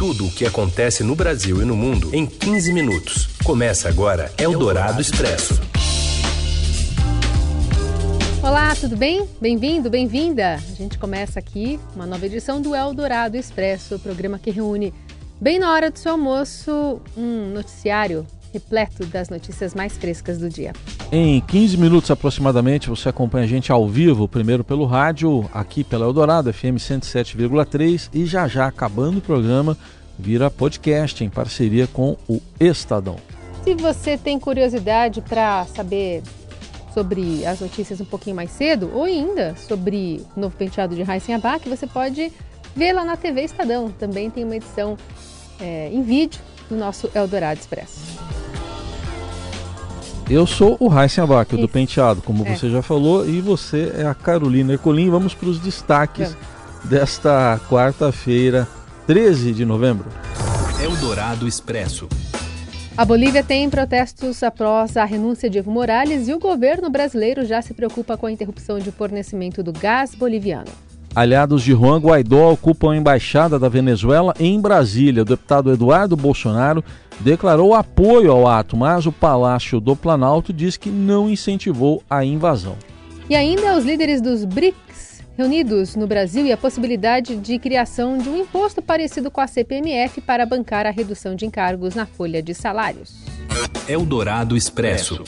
tudo o que acontece no Brasil e no mundo em 15 minutos. Começa agora Eldorado Expresso. Olá, tudo bem? Bem-vindo, bem-vinda. A gente começa aqui uma nova edição do Eldorado Expresso, o programa que reúne bem na hora do seu almoço um noticiário repleto das notícias mais frescas do dia. Em 15 minutos aproximadamente, você acompanha a gente ao vivo, primeiro pelo rádio, aqui pela Eldorado, FM 107,3, e já já, acabando o programa, vira podcast em parceria com o Estadão. Se você tem curiosidade para saber sobre as notícias um pouquinho mais cedo, ou ainda sobre o novo penteado de Raíssen Abac, você pode ver lá na TV Estadão. Também tem uma edição é, em vídeo do nosso Eldorado Expresso. Eu sou o Abac, do Penteado, como é. você já falou, e você é a Carolina Ercolim. Vamos para os destaques desta quarta-feira, 13 de novembro. Eldorado Expresso. A Bolívia tem protestos após a renúncia de Evo Morales e o governo brasileiro já se preocupa com a interrupção de fornecimento do gás boliviano. Aliados de Juan Guaidó ocupam a embaixada da Venezuela em Brasília. O deputado Eduardo Bolsonaro declarou apoio ao ato, mas o Palácio do Planalto diz que não incentivou a invasão. E ainda os líderes dos BRICS reunidos no Brasil e a possibilidade de criação de um imposto parecido com a CPMF para bancar a redução de encargos na folha de salários. Eldorado Expresso.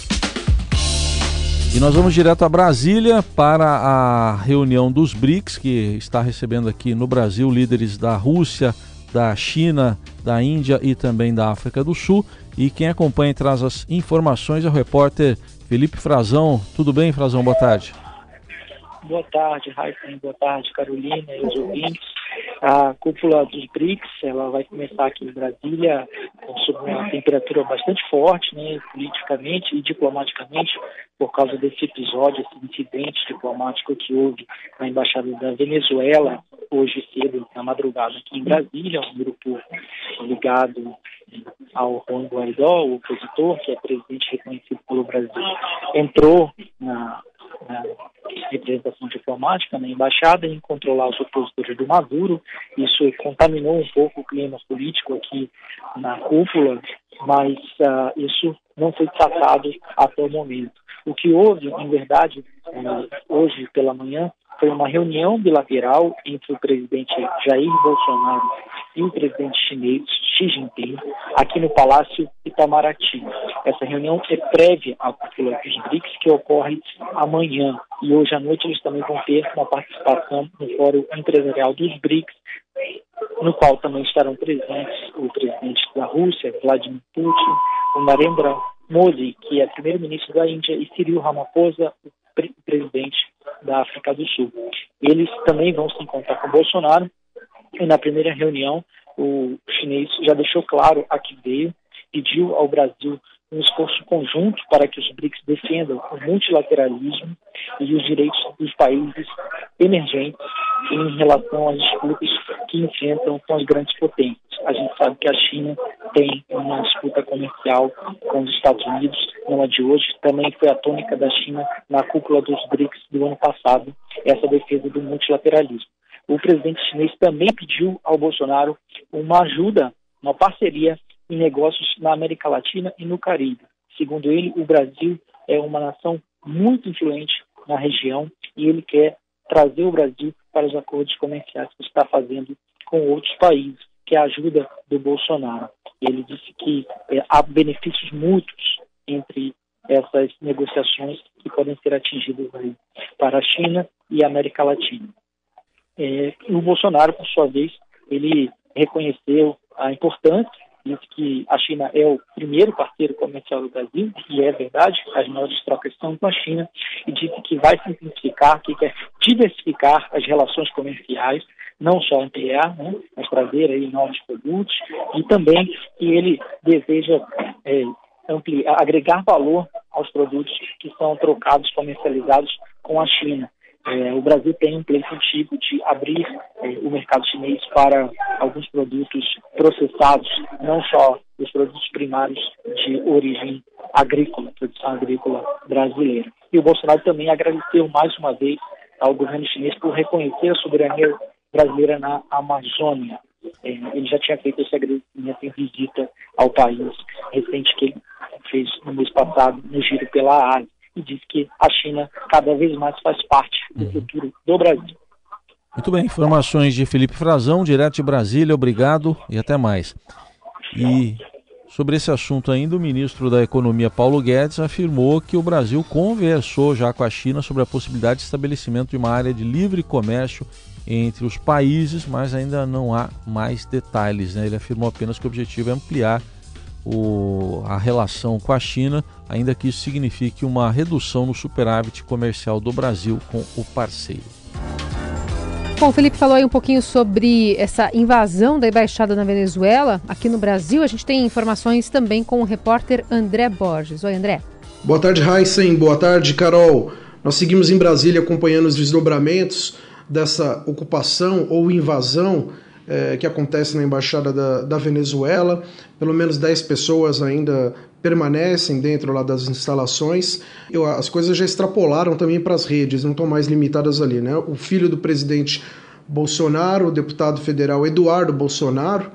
E nós vamos direto a Brasília para a reunião dos BRICS, que está recebendo aqui no Brasil líderes da Rússia, da China, da Índia e também da África do Sul. E quem acompanha e traz as informações é o repórter Felipe Frazão. Tudo bem, Frazão? Boa tarde. Boa tarde, Raíssa. Boa tarde, Carolina e os ouvintes. A cúpula dos BRICS ela vai começar aqui em Brasília sob uma temperatura bastante forte, né, politicamente e diplomaticamente, por causa desse episódio, esse incidente diplomático que houve na Embaixada da Venezuela, hoje cedo, na madrugada, aqui em Brasília, um grupo ligado ao Juan Guaidó, o opositor, que é presidente reconhecido pelo Brasil, entrou na, na representação diplomática na embaixada em controlar os opositores do Maduro. Isso contaminou um pouco o clima político aqui na cúpula, mas uh, isso não foi tratado até o momento. O que houve, em verdade, uh, hoje pela manhã, foi uma reunião bilateral entre o presidente Jair Bolsonaro e o presidente chinês Xi Jinping aqui no Palácio Itamaraty. Essa reunião é prévia à cúpula dos BRICS que ocorre amanhã e hoje à noite eles também vão ter uma participação no Fórum Empresarial dos BRICS, no qual também estarão presentes o presidente da Rússia, Vladimir Putin, o Narendra Modi, que é primeiro-ministro da Índia, e Cyril Ramaphosa, o presidente da África do Sul. Eles também vão se encontrar com Bolsonaro e na primeira reunião o chinês já deixou claro a que veio, pediu ao Brasil um esforço conjunto para que os BRICS defendam o multilateralismo e os direitos dos países emergentes em relação às disputas que enfrentam com as grandes potências. A gente sabe que a China tem uma disputa comercial com os Estados Unidos, não é de hoje, também foi a tônica da China na cúpula dos BRICS do ano passado, essa defesa do multilateralismo. O presidente chinês também pediu ao Bolsonaro uma ajuda, uma parceria em negócios na América Latina e no Caribe. Segundo ele, o Brasil é uma nação muito influente na região e ele quer trazer o Brasil para os acordos comerciais que está fazendo com outros países, que é a ajuda do Bolsonaro. Ele disse que é, há benefícios mútuos entre essas negociações que podem ser atingidas aí para a China e a América Latina. É, o Bolsonaro, por sua vez, ele reconheceu a importância disse que a China é o primeiro parceiro comercial do Brasil, e é verdade, as maiores trocas são com a China, e disse que vai simplificar, que quer diversificar as relações comerciais, não só ampliar, né, mas trazer aí novos produtos, e também que ele deseja é, ampliar, agregar valor aos produtos que são trocados, comercializados com a China. É, o Brasil tem um antigo de abrir é, o mercado chinês para alguns produtos processados, não só os produtos primários de origem agrícola, produção agrícola brasileira. E o Bolsonaro também agradeceu mais uma vez ao governo chinês por reconhecer a soberania brasileira na Amazônia. é, ele já tinha feito esse agradecimento em visita ao país recente que ele fez no mês passado no giro pela Ásia e disse que a China cada vez mais faz parte do uhum. futuro do Brasil. Muito bem, informações de Felipe Frazão, direto de Brasília, obrigado e até mais. E sobre esse assunto ainda, o ministro da Economia Paulo Guedes afirmou que o Brasil conversou já com a China sobre a possibilidade de estabelecimento de uma área de livre comércio entre os países, mas ainda não há mais detalhes. Né? Ele afirmou apenas que o objetivo é ampliar o, a relação com a China, ainda que isso signifique uma redução no superávit comercial do Brasil com o parceiro. Bom, o Felipe falou aí um pouquinho sobre essa invasão da embaixada na Venezuela. Aqui no Brasil, a gente tem informações também com o repórter André Borges. Oi, André. Boa tarde, Heisen. Boa tarde, Carol. Nós seguimos em Brasília acompanhando os desdobramentos dessa ocupação ou invasão é, que acontece na Embaixada da, da Venezuela. Pelo menos 10 pessoas ainda permanecem dentro lá das instalações. Eu, as coisas já extrapolaram também para as redes, não estão mais limitadas ali. Né? O filho do presidente Bolsonaro, o deputado federal Eduardo Bolsonaro,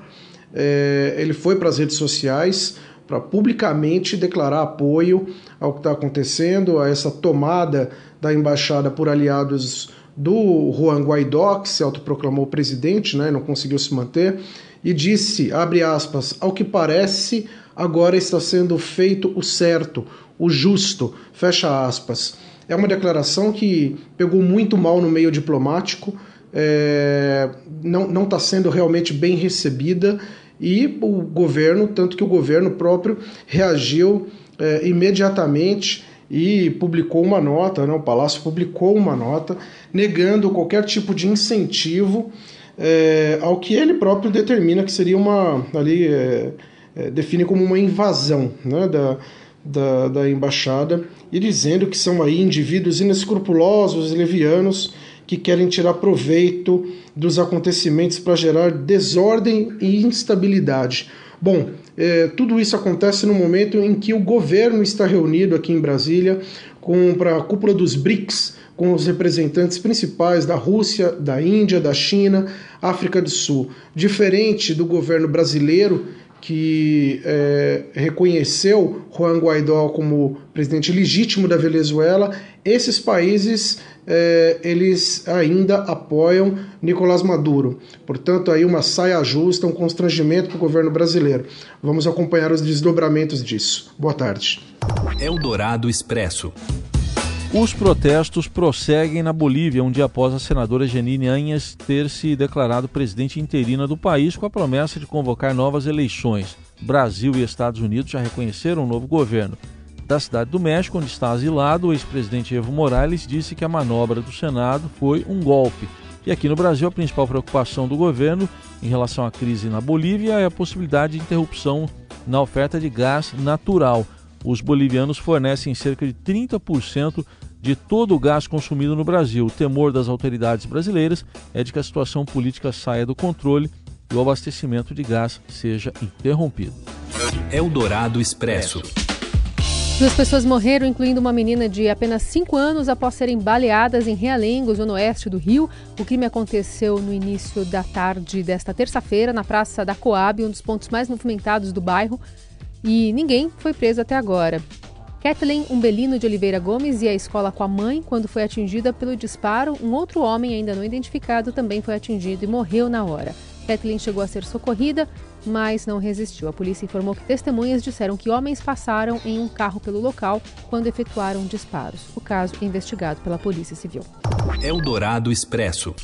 é, ele foi para as redes sociais para publicamente declarar apoio ao que está acontecendo, a essa tomada da embaixada por aliados do Juan Guaidó, que se autoproclamou presidente, né, não conseguiu se manter, e disse, abre aspas, ao que parece, agora está sendo feito o certo, o justo, fecha aspas. É uma declaração que pegou muito mal no meio diplomático, é, não está sendo realmente bem recebida e o governo, tanto que o governo próprio reagiu é, imediatamente e publicou uma nota, né, o Palácio publicou uma nota negando qualquer tipo de incentivo é, ao que ele próprio determina que seria uma ali é, é, define como uma invasão né, da, da, da, embaixada e dizendo que são aí indivíduos inescrupulosos, levianos que querem tirar proveito dos acontecimentos para gerar desordem e instabilidade. Bom, é, tudo isso acontece no momento em que o governo está reunido aqui em Brasília para a cúpula dos BRICS, com os representantes principais da Rússia, da Índia, da China, África do Sul. Diferente do governo brasileiro, que é, reconheceu Juan Guaidó como presidente legítimo da Venezuela, esses países é, eles ainda apoiam Nicolás Maduro. Portanto, aí uma saia justa, um constrangimento para o governo brasileiro. Vamos acompanhar os desdobramentos disso. Boa tarde. Eldorado Expresso. Os protestos prosseguem na Bolívia, um dia após a senadora Janine Anhas ter se declarado presidente interina do país com a promessa de convocar novas eleições. Brasil e Estados Unidos já reconheceram um novo governo. Da cidade do México, onde está asilado, o ex-presidente Evo Morales disse que a manobra do Senado foi um golpe. E aqui no Brasil, a principal preocupação do governo em relação à crise na Bolívia é a possibilidade de interrupção na oferta de gás natural os bolivianos fornecem cerca de 30% de todo o gás consumido no Brasil. O temor das autoridades brasileiras é de que a situação política saia do controle e o abastecimento de gás seja interrompido. Eldorado Expresso. Duas pessoas morreram, incluindo uma menina de apenas 5 anos, após serem baleadas em Realengo, zona oeste do Rio. O crime aconteceu no início da tarde desta terça-feira, na Praça da Coab, um dos pontos mais movimentados do bairro e ninguém foi preso até agora. Kathleen Umbelino de Oliveira Gomes ia à escola com a mãe quando foi atingida pelo disparo. Um outro homem, ainda não identificado, também foi atingido e morreu na hora. Kathleen chegou a ser socorrida, mas não resistiu. A polícia informou que testemunhas disseram que homens passaram em um carro pelo local quando efetuaram disparos. O caso é investigado pela Polícia Civil. Eldorado Expresso.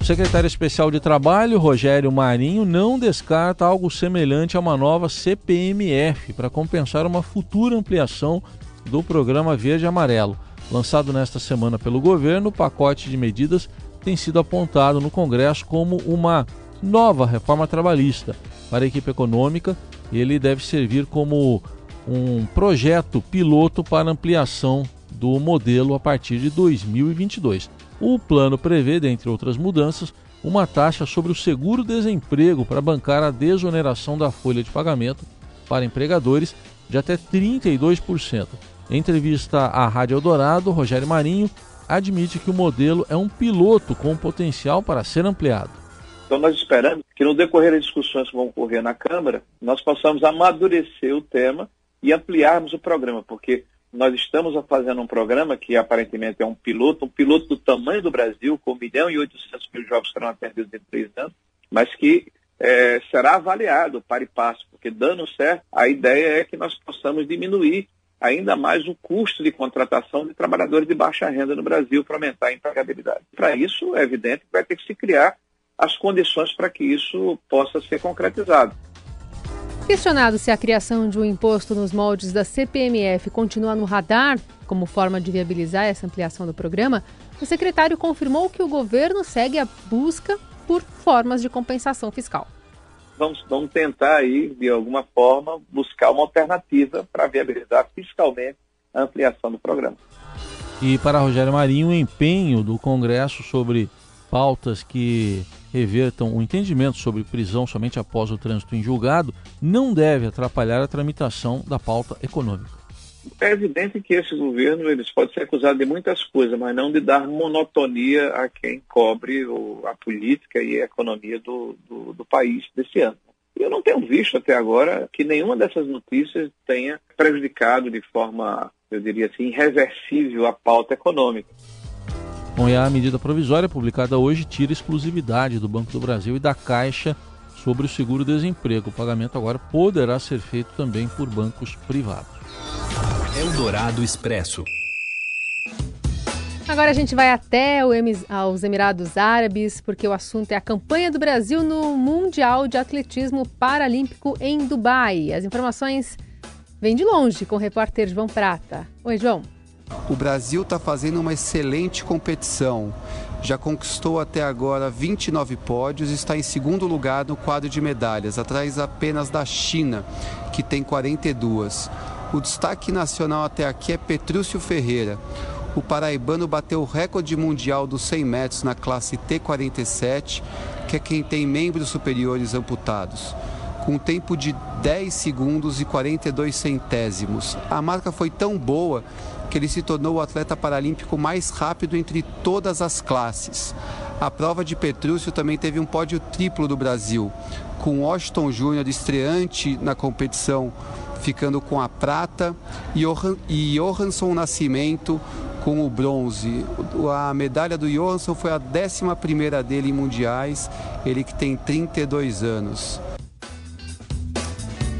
O secretário especial de Trabalho, Rogério Marinho, não descarta algo semelhante a uma nova CPMF para compensar uma futura ampliação do programa Verde Amarelo. Lançado nesta semana pelo governo, o pacote de medidas tem sido apontado no Congresso como uma nova reforma trabalhista. Para a equipe econômica, ele deve servir como um projeto piloto para ampliação do modelo a partir de 2022. O plano prevê, dentre outras mudanças, uma taxa sobre o seguro-desemprego para bancar a desoneração da folha de pagamento para empregadores de até 32%. Em entrevista à Rádio Eldorado, Rogério Marinho admite que o modelo é um piloto com potencial para ser ampliado. Então nós esperamos que no decorrer das discussões que vão ocorrer na Câmara, nós possamos amadurecer o tema e ampliarmos o programa, porque nós estamos fazendo um programa que aparentemente é um piloto, um piloto do tamanho do Brasil, com 1 milhão e 800 mil que serão atendidos em três anos, mas que é, será avaliado para e passo, porque dando certo, a ideia é que nós possamos diminuir ainda mais o custo de contratação de trabalhadores de baixa renda no Brasil para aumentar a empregabilidade. Para isso, é evidente que vai ter que se criar as condições para que isso possa ser concretizado. Questionado se a criação de um imposto nos moldes da CPMF continua no radar como forma de viabilizar essa ampliação do programa, o secretário confirmou que o governo segue a busca por formas de compensação fiscal. Vamos, vamos tentar aí, de alguma forma, buscar uma alternativa para viabilizar fiscalmente a ampliação do programa. E para Rogério Marinho, o empenho do Congresso sobre pautas que revertam o entendimento sobre prisão somente após o trânsito em julgado não deve atrapalhar a tramitação da pauta econômica. É evidente que esse governo eles pode ser acusado de muitas coisas, mas não de dar monotonia a quem cobre o, a política e a economia do, do, do país desse ano. Eu não tenho visto até agora que nenhuma dessas notícias tenha prejudicado de forma, eu diria assim, irreversível a pauta econômica. Bom, e a medida provisória publicada hoje tira exclusividade do Banco do Brasil e da Caixa sobre o seguro-desemprego. O pagamento agora poderá ser feito também por bancos privados. Eldorado Expresso. Agora a gente vai até os Emirados Árabes, porque o assunto é a campanha do Brasil no Mundial de Atletismo Paralímpico em Dubai. As informações vêm de longe com o repórter João Prata. Oi, João. O Brasil está fazendo uma excelente competição. Já conquistou até agora 29 pódios e está em segundo lugar no quadro de medalhas, atrás apenas da China, que tem 42. O destaque nacional até aqui é Petrúcio Ferreira. O paraibano bateu o recorde mundial dos 100 metros na classe T47, que é quem tem membros superiores amputados com um tempo de 10 segundos e 42 centésimos. A marca foi tão boa que ele se tornou o atleta paralímpico mais rápido entre todas as classes. A prova de Petrúcio também teve um pódio triplo do Brasil, com Washington Júnior estreante na competição, ficando com a prata, e Johansson Nascimento com o bronze. A medalha do Johansson foi a 11 dele em mundiais, ele que tem 32 anos.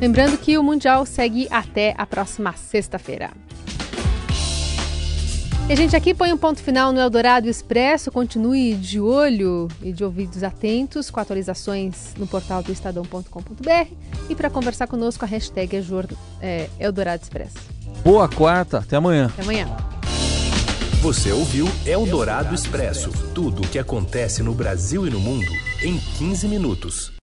Lembrando que o Mundial segue até a próxima sexta-feira. E a gente aqui põe um ponto final no Eldorado Expresso. Continue de olho e de ouvidos atentos com atualizações no portal do estadão.com.br e para conversar conosco a hashtag é, é Eldorado Expresso. Boa quarta, até amanhã. Até amanhã. Você ouviu Eldorado Expresso tudo o que acontece no Brasil e no mundo em 15 minutos.